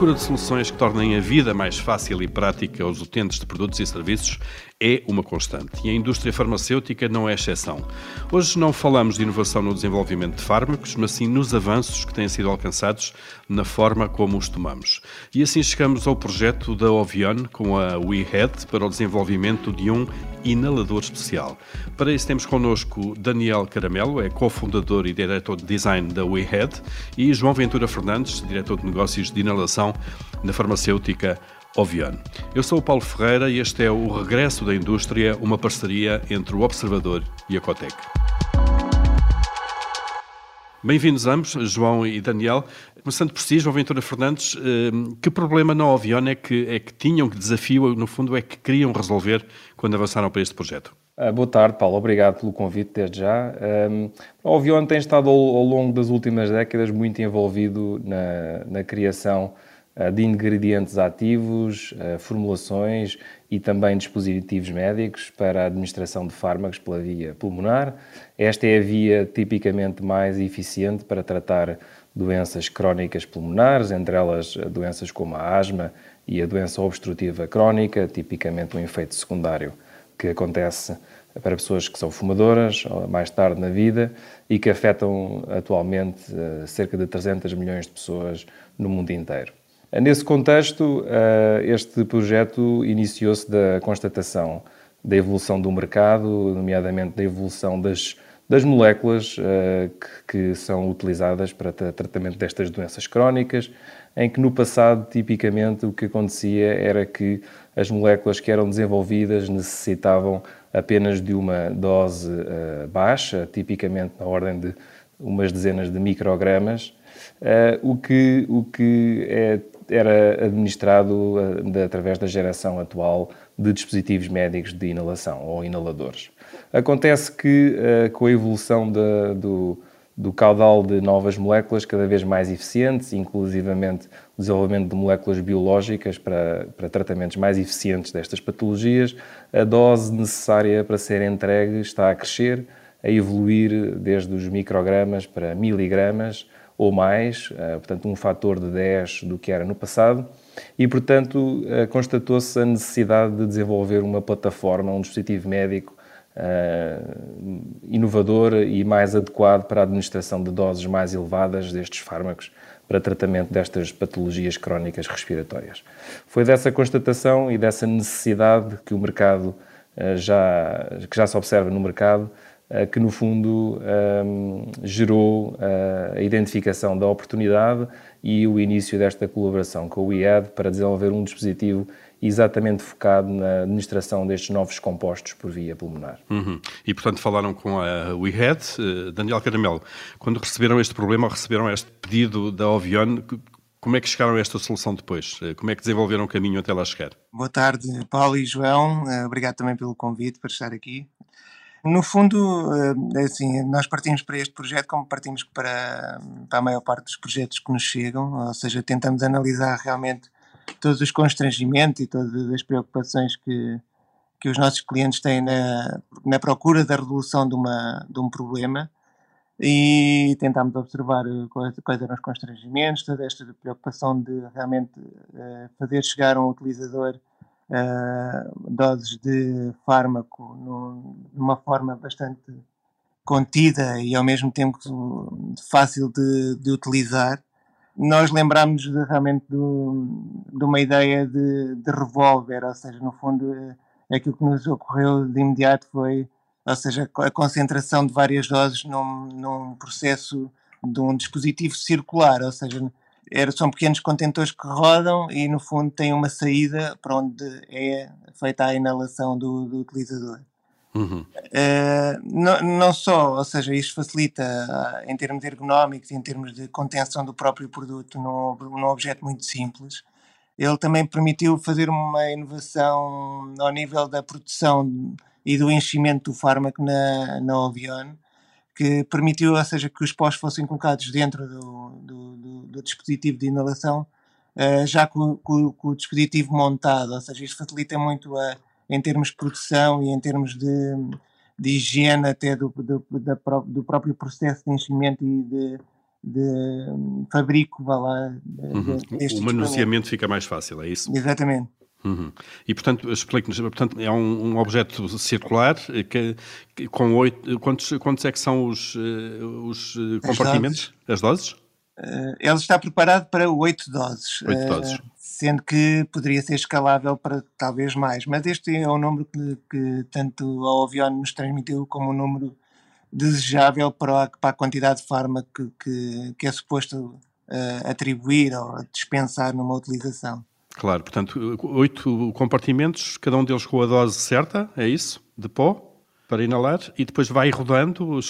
procura de soluções que tornem a vida mais fácil e prática aos utentes de produtos e serviços é uma constante e a indústria farmacêutica não é exceção. Hoje não falamos de inovação no desenvolvimento de fármacos, mas sim nos avanços que têm sido alcançados na forma como os tomamos. E assim chegamos ao projeto da Ovion com a WeHead para o desenvolvimento de um inalador especial. Para isso temos connosco Daniel Caramelo, é cofundador e diretor de design da WeHead, e João Ventura Fernandes, diretor de negócios de inalação na farmacêutica Oviano. Eu sou o Paulo Ferreira e este é o Regresso da Indústria, uma parceria entre o Observador e a Cotec. Bem-vindos ambos, João e Daniel. Começando por si, João Ventura Fernandes, eh, que problema na Ovion é que, é que tinham, que desafio, no fundo, é que queriam resolver quando avançaram para este projeto? Uh, boa tarde, Paulo. Obrigado pelo convite desde já. Um, a Ovion tem estado ao, longo das últimas décadas muito envolvido na, na criação de ingredientes ativos, uh, formulações e também dispositivos médicos para a administração de fármacos pela via pulmonar. Esta é a via tipicamente mais eficiente para tratar doenças crónicas pulmonares, entre elas doenças como a asma e a doença obstrutiva crónica, tipicamente um efeito secundário que acontece para pessoas que são fumadoras mais tarde na vida e que afetam atualmente eh, cerca de 300 milhões de pessoas no mundo inteiro. Nesse contexto, eh, este projeto iniciou-se da constatação da evolução do mercado, nomeadamente da evolução das, das moléculas eh, que, são utilizadas para tratamento destas doenças crónicas, em que no passado, tipicamente, o que acontecia era que as moléculas que eram desenvolvidas necessitavam apenas de uma dose uh, baixa, tipicamente na ordem de umas dezenas de microgramas, o que, o que é, era administrado de, através da geração atual de dispositivos médicos de inalação ou inaladores. Acontece que, com a evolução de, do, do caudal de novas moléculas cada vez mais eficientes, inclusivamente o desenvolvimento de moléculas biológicas para, para tratamentos mais eficientes destas patologias, a dose necessária para ser entregue está a crescer, a evoluir desde os microgramas para miligramas ou mais, eh, portanto, um fator de 10 do que era no passado, e, portanto, eh, constatou-se a necessidade de desenvolver uma plataforma, um dispositivo médico uh, inovador e mais adequado para a administração de doses mais elevadas destes fármacos para tratamento destas patologias crónicas respiratórias. Foi dessa constatação e dessa necessidade que o mercado uh, já, que já se observa no mercado que, no fundo, um, gerou a identificação da oportunidade e o início desta colaboração com o IED para desenvolver um dispositivo exatamente focado na administração destes novos compostos por via pulmonar. Uhum. E, portanto, falaram com a WeHead. Daniel Caramelo, quando receberam este problema, ou receberam este pedido da Ovion, como é que chegaram a esta solução depois? Uh, como é que desenvolveram o caminho até lá chegar? Boa tarde, Paulo e João. Obrigado também pelo convite para estar aqui. No fundo, é assim, nós partimos para este projeto como partimos para, para a maior parte dos projetos que nos chegam, ou seja, tentamos analisar realmente todos os constrangimentos e todas as preocupações que, que os nossos clientes têm na, na procura da resolução de, uma, de um problema e tentámos observar quais, quais, eram os constrangimentos, toda esta preocupação de realmente uh, fazer chegar um utilizador uh, doses de fármaco no, de uma forma bastante contida e ao mesmo tempo fácil de, de utilizar. Nós lembramos realmente do, de uma ideia de, de revólver, ou seja, no fundo, eh, aquilo que nos ocorreu de imediato foi, ou seja, a concentração de várias doses num, num processo de um dispositivo circular, ou seja, era, são pequenos contentores que rodam e no fundo têm uma saída para onde é feita a inalação do, do utilizador. Uhum. Uh, não, não, só, ou seja, isto facilita uh, em termos ergonómicos, em termos de contenção do próprio produto num, num objeto muito simples, ele também permitiu fazer uma inovação ao nível da produção e do enchimento do fármaco na, na Ovion, que permitiu, ou seja, que os pós fossem colocados dentro do, do, do, dispositivo de inalação, uh, já com, com, com, o dispositivo montado, ou seja, isto facilita muito a em termos de produção e em termos de, de higiene até do, do, da, do próprio processo de enchimento e de, de fabrico, vá lá. Uhum. O manuseamento fica mais fácil, é isso? Exatamente. Uhum. E, portanto, explique-nos, portanto, é um, um, objeto circular que, que com oito, quantos, quantos é que são os, eh, os eh, compartimentos, as doses? Ele está preparado para oito doses. Oito doses. Uh, sendo que poderia ser escalável para talvez mais, mas este é o número que, que tanto a Ovion nos transmitiu como o número desejável para a, para a quantidade de fármaco que, que, que é suposto uh, atribuir ou dispensar numa utilização. Claro, portanto, oito compartimentos, cada um deles com a dose certa, é isso? De pó? Para inalar e depois vai rodando.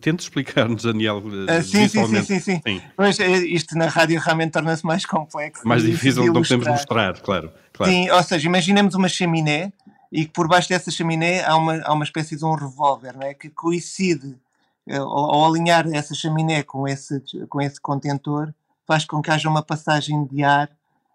Tente explicar-nos, Daniel. Uh, sim, sim, sim, sim, sim. Mas eh, isto na rádio realmente torna-se mais complexo. Mais difícil do que podemos mostrar, claro, claro. Sim, ou seja, imaginemos uma chaminé e que por baixo dessa chaminé há uma, há uma espécie de um revólver não é? que coincide ao, ao alinhar essa chaminé com esse, com esse contentor faz com que haja uma passagem de ar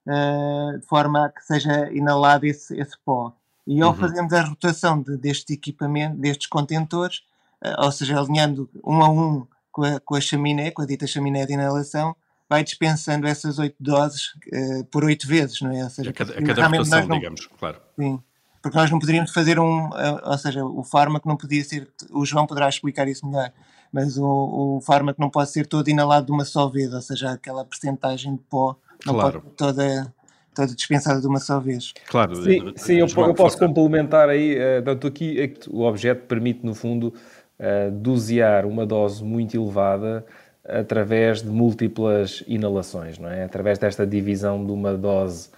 uh, de forma a que seja inalado esse, esse pó. E ao uhum. fazermos a rotação de, deste equipamento, destes contentores, uh, ou seja, alinhando um a um com a, com a chaminé, com a dita chaminé de inalação, vai dispensando essas oito doses uh, por oito vezes, não é? Ou seja, a cada, a cada rotação, não, digamos, claro. Sim, porque nós não poderíamos fazer um, ou seja, o fármaco não podia ser, o João poderá explicar isso melhor, mas o, o fármaco não pode ser todo inalado de uma só vez, ou seja, aquela percentagem de pó não claro. pode toda, toda dispensada de uma só vez. Claro. Sim, sim eu, eu, posso complementar aí, uh, aqui é que o objeto permite, no fundo, uh, dosear uma dose muito elevada através de múltiplas inalações, não é? Através desta divisão de uma dose,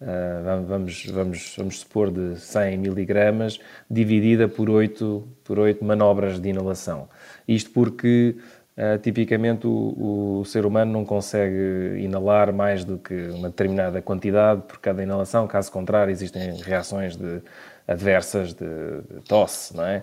uh, vamos, vamos, vamos supor, de 100 miligramas, dividida por 8, por 8 manobras de inalação. Isto porque Uh, tipicamente o, o, ser humano não consegue inalar mais do que uma determinada quantidade por cada inalação, caso contrário existem reações de, adversas de, de tosse, não é?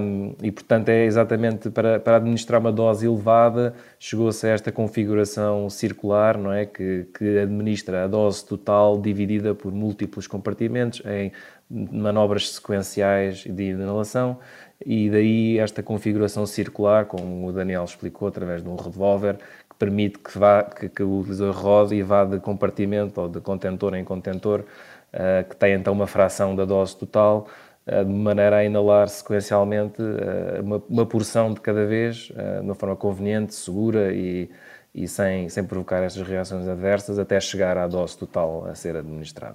Um, e portanto é exatamente para, para administrar uma dose elevada chegou-se a esta configuração circular, não é? Que, que administra a dose total dividida por múltiplos compartimentos em manobras sequenciais de inalação e daí esta configuração circular, como o Daniel explicou, através de um revólver, que permite que, vá, que, que o utilizador rode e vá de compartimento ou de contentor em contentor, uh, que tem então uma fração da dose total, uh, de maneira a inalar sequencialmente uh, uma, uma, porção de cada vez, de uma forma conveniente, segura e, e sem, sem provocar estas reações adversas até chegar à dose total a ser administrada.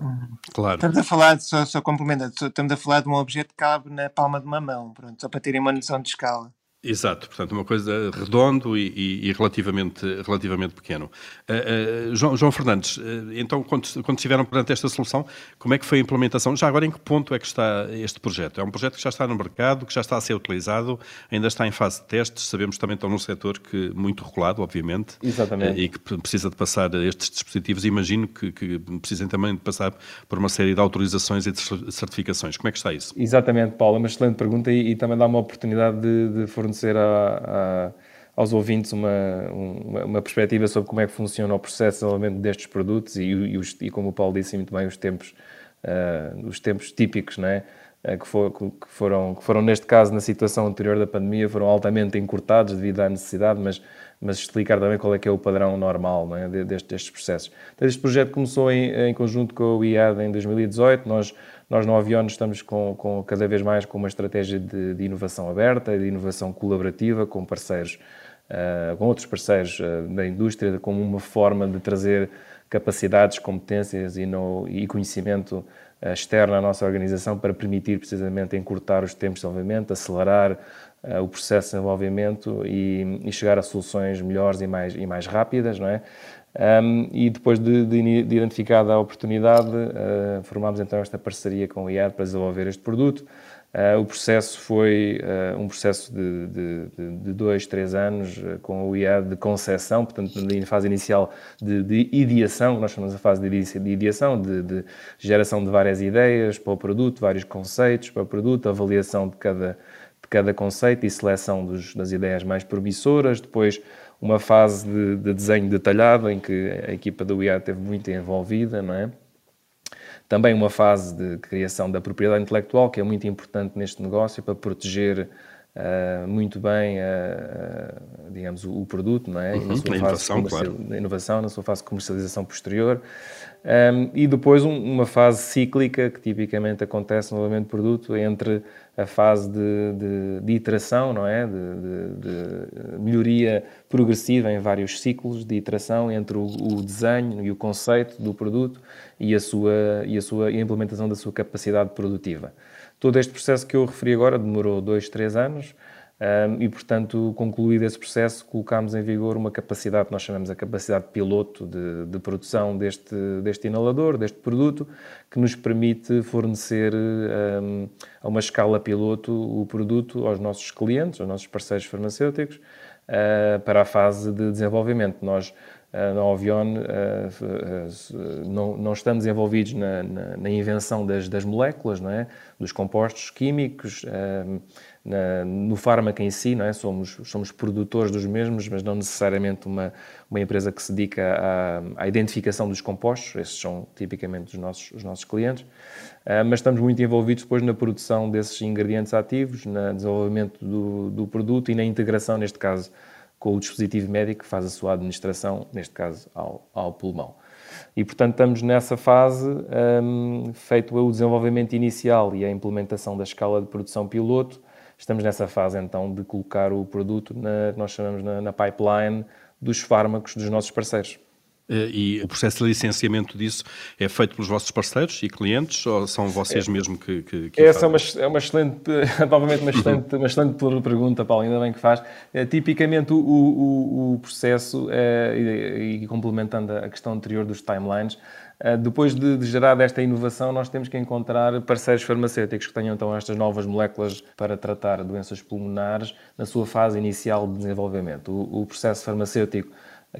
Claro. Estamos a falar, só, só complementando, estamos a falar de um objeto que cabe na palma de uma mão, pronto, só para terem uma noção de escala. Exato, portanto, uma coisa redondo e, e, e relativamente, relativamente pequeno. Uh, uh, João, João, Fernandes, uh, então, quando, quando estiveram perante esta solução, como é que foi a implementação? Já agora, em que ponto é que está este projeto? É um projeto que já está no mercado, que já está a ser utilizado, ainda está em fase de testes, sabemos também que estão num setor que, muito regulado, obviamente, Exatamente. e que precisa de passar estes dispositivos, imagino que, que precisem também de passar por uma série de autorizações e de certificações. Como é que está isso? Exatamente, Paulo, é uma excelente pergunta e, e também dá uma oportunidade de, de fornecer fornecer a, a, aos ouvintes uma, uma, uma, perspectiva sobre como é que funciona o processo de desenvolvimento destes produtos e, e, os, e como o Paulo disse muito bem, os tempos, uh, os tempos típicos, não é? Uh, que, for, que, foram, que foram, neste caso, na situação anterior da pandemia, foram altamente encurtados devido à necessidade, mas, mas explicar também qual é que é o padrão normal é? destes, destes processos. Então, este projeto começou em, em conjunto com o IAD em 2018, nós nós no Aviono estamos com, com, cada vez mais com uma estratégia de, de inovação aberta, de inovação colaborativa com parceiros, uh, com outros parceiros uh, da indústria, como uma forma de trazer capacidades, competências e, no, e conhecimento uh, externo à nossa organização para permitir precisamente encurtar os tempos de desenvolvimento, acelerar o processo de desenvolvimento e, e, chegar a soluções melhores e mais, e mais rápidas, não é? Um, e depois de, de, de, identificada a oportunidade, uh, formámos então esta parceria com o IAD para desenvolver este produto. Uh, o processo foi uh, um processo de, de, de, dois, três anos com o IAD de concessão, portanto, na fase inicial de, de ideação, nós chamamos a fase de ideação, de, geração de várias ideias para o produto, vários conceitos para o produto, avaliação de cada, de cada conceito e seleção dos, das ideias mais promissoras, depois uma fase de, de, desenho detalhado em que a equipa do IA esteve muito envolvida, não é? Também uma fase de criação da propriedade intelectual, que é muito importante neste negócio para proteger uh, muito bem, uh, digamos, o, o, produto, não é? Uhum, na sua fase inovação, claro. na inovação, na sua fase de comercialização posterior. Um, e depois um, uma fase cíclica, que tipicamente acontece no desenvolvimento de produto, entre a fase de, de, de iteração, não é? De, de, melhoria progressiva em vários ciclos de iteração entre o, o, desenho e o conceito do produto e a sua, e a sua e a implementação da sua capacidade produtiva. Todo este processo que eu referi agora demorou dois, três anos, um, e, portanto, concluído esse processo, colocámos em vigor uma capacidade que nós chamamos a capacidade piloto de, de produção deste, deste inalador, deste produto, que nos permite fornecer um, a uma escala piloto o produto aos nossos clientes, aos nossos parceiros farmacêuticos, uh, para a fase de desenvolvimento. Nós, uh, na Ovion, uh, não, não, estamos envolvidos na, na, invenção das, moléculas, não é? dos compostos químicos, na, no fármaco em si, não é? somos, somos produtores dos mesmos, mas não necessariamente uma, uma empresa que se dedica à, à identificação dos compostos, esses são tipicamente os nossos, os nossos clientes, uh, mas estamos muito envolvidos depois na produção desses ingredientes ativos, no desenvolvimento do, do produto e na integração, neste caso, com o dispositivo médico que faz a sua administração, neste caso, ao, ao pulmão. E, portanto, estamos nessa fase, um, feito o desenvolvimento inicial e a implementação da escala de produção piloto, Estamos nessa fase então de colocar o produto na nós chamamos na, na pipeline dos fármacos dos nossos parceiros. Eh, e o processo de licenciamento disso é feito pelos vossos parceiros e clientes ou são vocês é, mesmo que, que, que Essa é uma, é uma excelente, novamente uma excelente, uma excelente pergunta, Paulo, ainda bem que faz. É, tipicamente o, o, o processo, é, e, e, complementando a questão anterior dos timelines, eh, depois de, de gerar esta inovação, nós temos que encontrar parceiros farmacêuticos que tenham então estas novas moléculas para tratar doenças pulmonares na sua fase inicial de desenvolvimento. O, o processo farmacêutico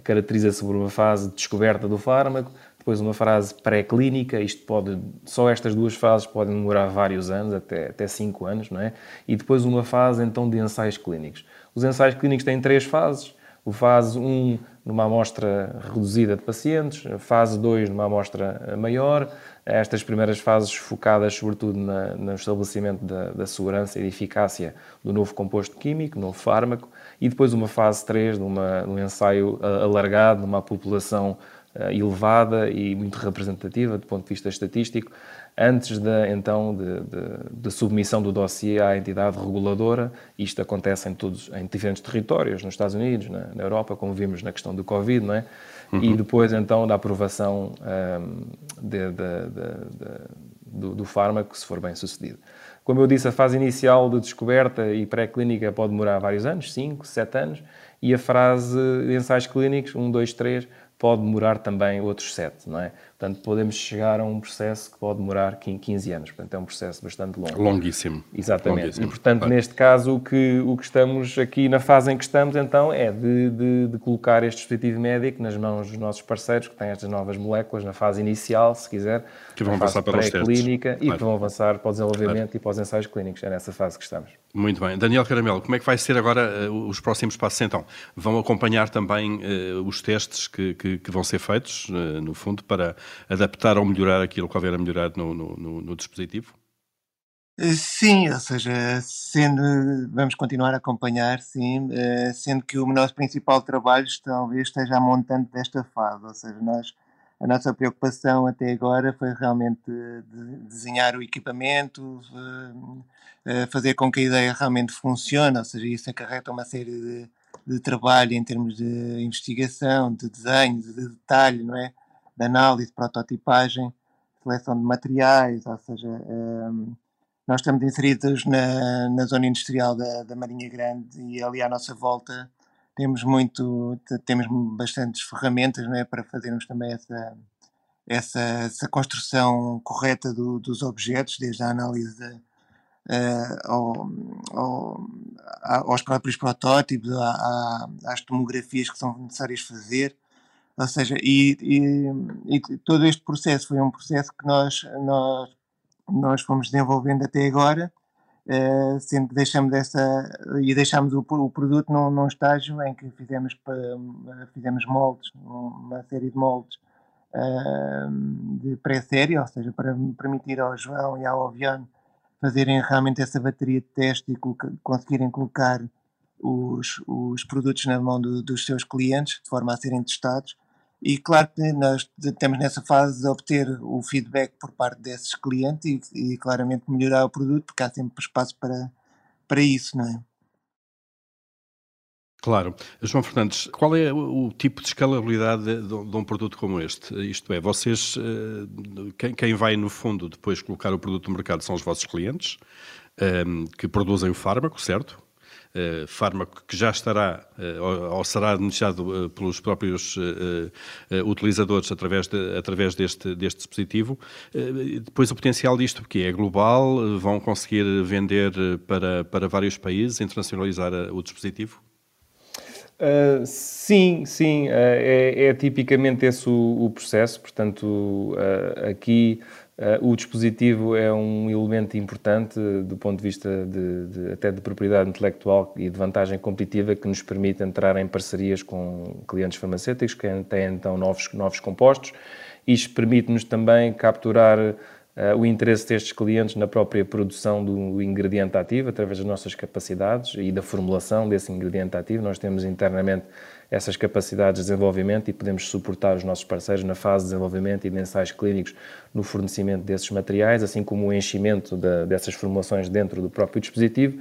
caracteriza-se por uma fase de descoberta do fármaco, depois uma fase pré-clínica, isto pode, só estas duas fases podem demorar vários anos, até, até cinco anos, não é? E depois uma fase então de ensaios clínicos. Os ensaios clínicos têm três fases. O fase 1 numa amostra reduzida de pacientes, fase 2 numa amostra maior, estas primeiras fases focadas sobretudo na, no estabelecimento da, da, segurança e da eficácia do novo composto químico, novo fármaco, e depois uma fase 3 numa, num ensaio alargado, numa população eh, elevada e muito representativa do ponto de vista estatístico, antes de, então de, de, de, submissão do dossiê à entidade reguladora. Isto acontece em todos, em diferentes territórios, nos Estados Unidos, na, na Europa, como vimos na questão do Covid, não é? Uhum. E depois então da aprovação um, do, do fármaco, se for bem sucedido. Como eu disse, a fase inicial de descoberta e pré-clínica pode demorar vários anos, 5, 7 anos, e a fase de ensaios clínicos, 1, 2, 3, pode demorar também outros 7, não é? Portanto, podemos chegar a um processo que pode demorar 15 anos. Portanto, é um processo bastante longo. Longuíssimo. Exatamente. Longuíssimo. E, portanto, neste caso, o que, o que estamos aqui, na fase em que estamos, então, é de, de, de, colocar este dispositivo médico nas mãos dos nossos parceiros, que têm estas novas moléculas, na fase inicial, se quiser. Que vão avançar para os clínica e claro. que vão avançar para o desenvolvimento claro. e para os ensaios clínicos. É nessa fase que estamos. Muito bem. Daniel Caramelo, como é que vai ser agora uh, os próximos passos, então? Vão acompanhar também uh, os testes que, que, que, vão ser feitos, uh, no fundo, para adaptar ao melhorar aquilo que houver a melhorar no, no, no dispositivo? Eh, sim, ou seja, sendo, vamos continuar a acompanhar, sim, eh, sendo que o nosso principal trabalho talvez esteja a montante desta fase, ou seja, nós, a nossa preocupação até agora foi realmente de desenhar o equipamento, eh, fazer com que a ideia realmente funcione, ou seja, isso acarreta uma série de, de trabalho em termos de investigação, de desenho, de detalhe, não é? De análise, prototipagem, seleção de materiais, ou seja, um, nós estamos inseridos na, na zona industrial da, da Marinha Grande e ali à nossa volta temos muito, temos bastantes ferramentas é, para fazermos também essa, essa, essa construção correta do, dos objetos, desde a análise uh, ao, ao, aos próprios protótipos, às tomografias que são necessárias fazer, ou seja, e, e, e, todo este processo foi um processo que nós, nós, nós fomos desenvolvendo até agora, uh, sendo que deixamos essa, e deixamos o, o produto num, num, estágio em que fizemos, fizemos moldes, uma série de moldes uh, de pré-série, ou seja, para permitir ao João e ao Oviano fazerem realmente essa bateria de teste e conseguirem colocar os, os produtos na mão do, dos seus clientes, de forma a serem testados. E claro que nós estamos nessa fase de obter o feedback por parte desses clientes e, e claramente melhorar o produto, porque há sempre espaço para, para isso, não é? Claro. João Fernandes, qual é o, tipo de escalabilidade de, de, um produto como este? Isto é, vocês, eh, quem, quem, vai no fundo depois colocar o produto no mercado são os vossos clientes, ehm, que produzem o fármaco, certo? Uh, fármaco que já estará uh, ou, será anunciado uh, pelos próprios utilizadores através, de, através deste, deste dispositivo. depois o potencial disto, porque é global, vão conseguir vender para, para vários países, internacionalizar o dispositivo? Uh, sim, sim, uh, é, é, tipicamente esse o, o processo. Portanto, uh, aqui o dispositivo é um elemento importante do ponto de vista de, de, até de propriedade intelectual e de vantagem competitiva que nos permite entrar em parcerias com clientes farmacêuticos que têm então novos, novos compostos. Isto permite-nos também capturar o interesse destes clientes na própria produção do ingrediente ativo, através das nossas capacidades e da formulação desse ingrediente ativo. Nós temos internamente essas capacidades de desenvolvimento e podemos suportar os nossos parceiros na fase de desenvolvimento e de ensaios clínicos no fornecimento desses materiais, assim como o enchimento de, dessas formulações dentro do próprio dispositivo.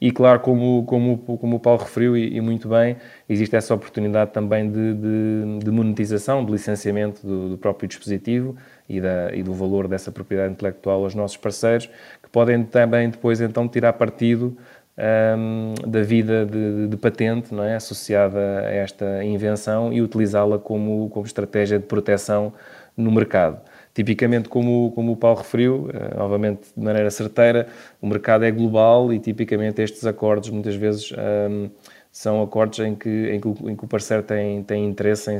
E, claro, como, como, como o Paulo referiu, e, e muito bem, existe essa oportunidade também de, de, de monetização, de licenciamento do, do próprio dispositivo e, da, e do valor dessa propriedade intelectual aos nossos parceiros, que podem também depois então tirar partido um, da vida de, de, patente não é? associada a esta invenção e utilizá-la como, como estratégia de proteção no mercado. Tipicamente, como, como o Paulo referiu, uh, novamente de maneira certeira, o mercado é global e tipicamente estes acordos muitas vezes um, são acordos em que, em que, em que o parceiro tem, tem interesse em,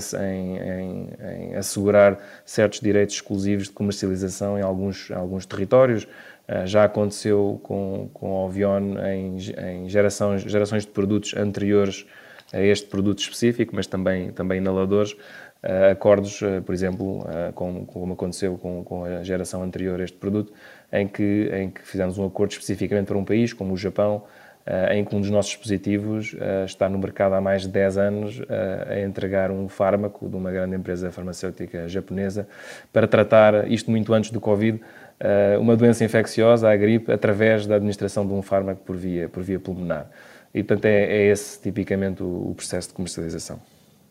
em, em, assegurar certos direitos exclusivos de comercialização em alguns, alguns territórios. Uh, já aconteceu com, com a Ovion em, em gerações, gerações de produtos anteriores a este produto específico, mas também, também inaladores. Uh, acordos, uh, por exemplo, como, como, aconteceu com, com, a geração anterior a este produto, em que, em que fizemos um acordo especificamente para um país, como o Japão, em que um dos nossos dispositivos está no mercado há mais de 10 anos a entregar um fármaco de uma grande empresa farmacêutica japonesa para tratar, isto muito antes do Covid, uma doença infecciosa, a gripe, através da administração de um fármaco por via, por via pulmonar. E, portanto, é, é esse tipicamente o, o processo de comercialização.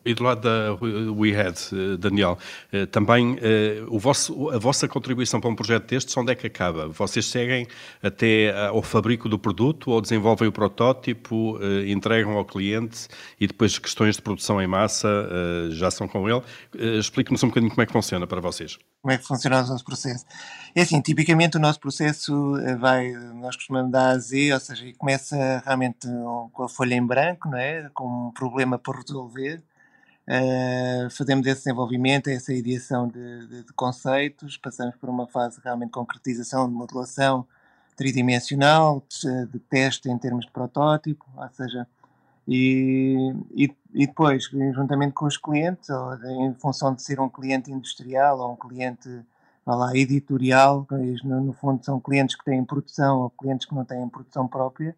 E do lado da WeHead, eh, Daniel, eh, também eh, o vosso, a vossa contribuição para um projeto destes, onde é que acaba? Vocês seguem até ao fabrico do produto ou desenvolvem o protótipo, entregam ao cliente e depois questões de produção em massa já são com ele? Explique-nos um bocadinho como é que funciona para vocês. Como é que funciona o nosso processo? É assim, tipicamente o nosso processo vai, nós costumamos dar a Z, ou seja, começa realmente com a folha em branco, não é? com um problema para resolver, Uh, fazemos esse desenvolvimento, essa ideação de, de, de, conceitos, passamos por uma fase realmente de concretização, de modelação tridimensional, de, de teste em termos de protótipo, ou seja, e, e, e, depois, juntamente com os clientes, ou em função de ser um cliente industrial ou um cliente lá, editorial, no, no fundo são clientes que têm produção ou clientes que não têm produção própria,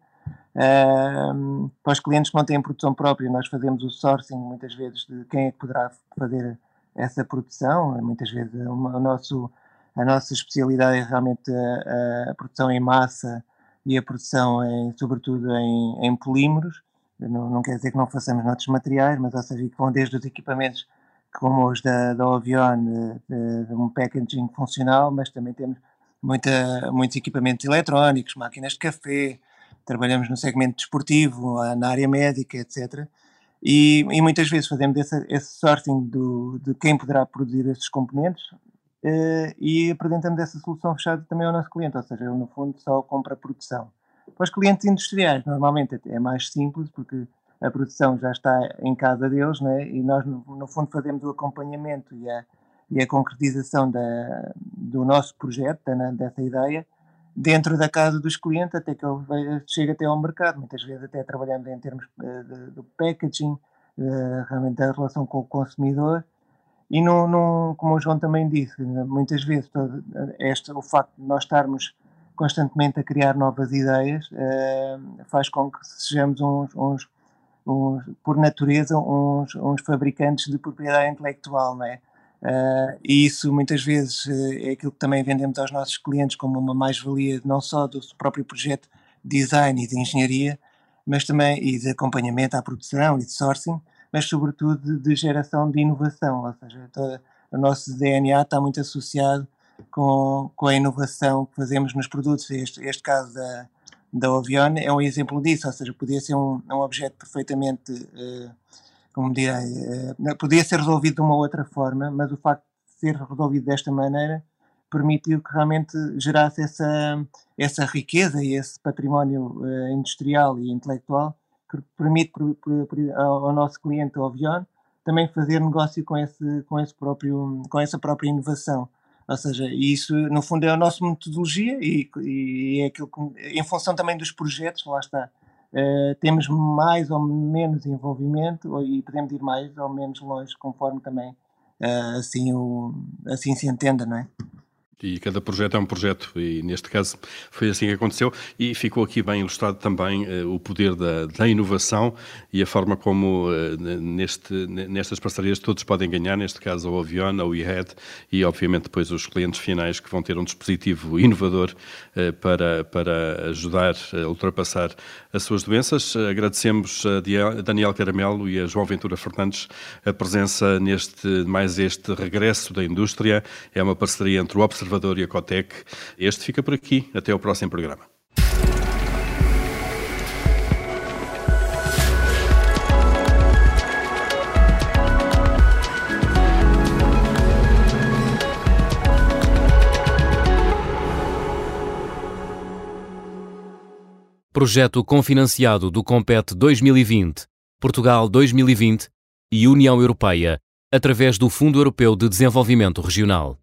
Para os clientes que não têm produção própria, nós fazemos o sourcing muitas vezes de quem é que poderá fazer essa produção. Muitas vezes uma, o nosso, a nossa especialidade é realmente a, a, produção em massa e a produção, em, sobretudo, em, em polímeros. Não, não, quer dizer que não façamos noutros materiais, mas ou seja, que vão desde os equipamentos como os da, da Ovion, de, de, um packaging funcional, mas também temos muita, muitos equipamentos eletrónicos, máquinas de café, trabalhamos no segmento desportivo, na área médica, etc. E, e muitas vezes fazemos esse, esse do, de quem poderá produzir esses componentes uh, e apresentamos essa solução fechada também ao nosso cliente, ou seja, ele no fundo só compra a produção. Para os clientes industriais, normalmente é mais simples, porque a produção já está em casa deles, né? e nós, no, no fundo, fazemos o acompanhamento e a, e a concretização da, do nosso projeto, da, dessa ideia, dentro da casa dos clientes até que ele chegue até ao mercado. Muitas vezes até trabalhando em termos eh, do packaging, eh, realmente da relação com o consumidor. E não, não, como o João também disse, muitas vezes todo este, o facto de nós estarmos constantemente a criar novas ideias, faz com que sejamos uns, uns, uns por natureza, uns, uns, fabricantes de propriedade intelectual, não é? Uh, e isso muitas vezes uh, é aquilo que também vendemos aos nossos clientes como uma mais-valia não só do próprio projeto de design e de engenharia, mas também e de acompanhamento à produção e de sourcing, mas sobretudo de geração de inovação, ou seja, toda, o nosso DNA está muito associado com, com a inovação que fazemos nos produtos. Este, este caso da, da Ovion é um exemplo disso, ou seja, podia ser um, um objeto perfeitamente uh, como direi, uh, podia ser resolvido de uma outra forma, mas o facto de ser resolvido desta maneira permitiu que realmente gerasse essa, essa riqueza e esse património uh, industrial e intelectual que permite ao nosso cliente, ao Avion, também fazer negócio com, esse, com, esse próprio, com essa própria inovação. Ou seja, isso no fundo é a nossa metodologia e, e é aquilo que, em função também dos projetos, lá está, Uh, temos mais ou menos envolvimento e podemos ir mais ou menos longe conforme também uh, assim, o, assim se entenda, não é? E cada projeto é um projeto, e neste caso foi assim que aconteceu. E ficou aqui bem ilustrado também uh, o poder da, da, inovação e a forma como uh, neste, nestas parcerias todos podem ganhar, neste caso a Ovion, a WeHead e, obviamente, depois os clientes finais que vão ter um dispositivo inovador uh, para, para ajudar a ultrapassar as suas doenças. Agradecemos a Daniel Caramelo e a João Ventura Fernandes a presença neste mais este regresso da indústria. É uma parceria entre o Observatório Observador e a Cotec. Este fica por aqui. Até ao próximo programa. Projeto confinanciado do Compete 2020, Portugal 2020 e União Europeia, através do Fundo Europeu de Desenvolvimento Regional.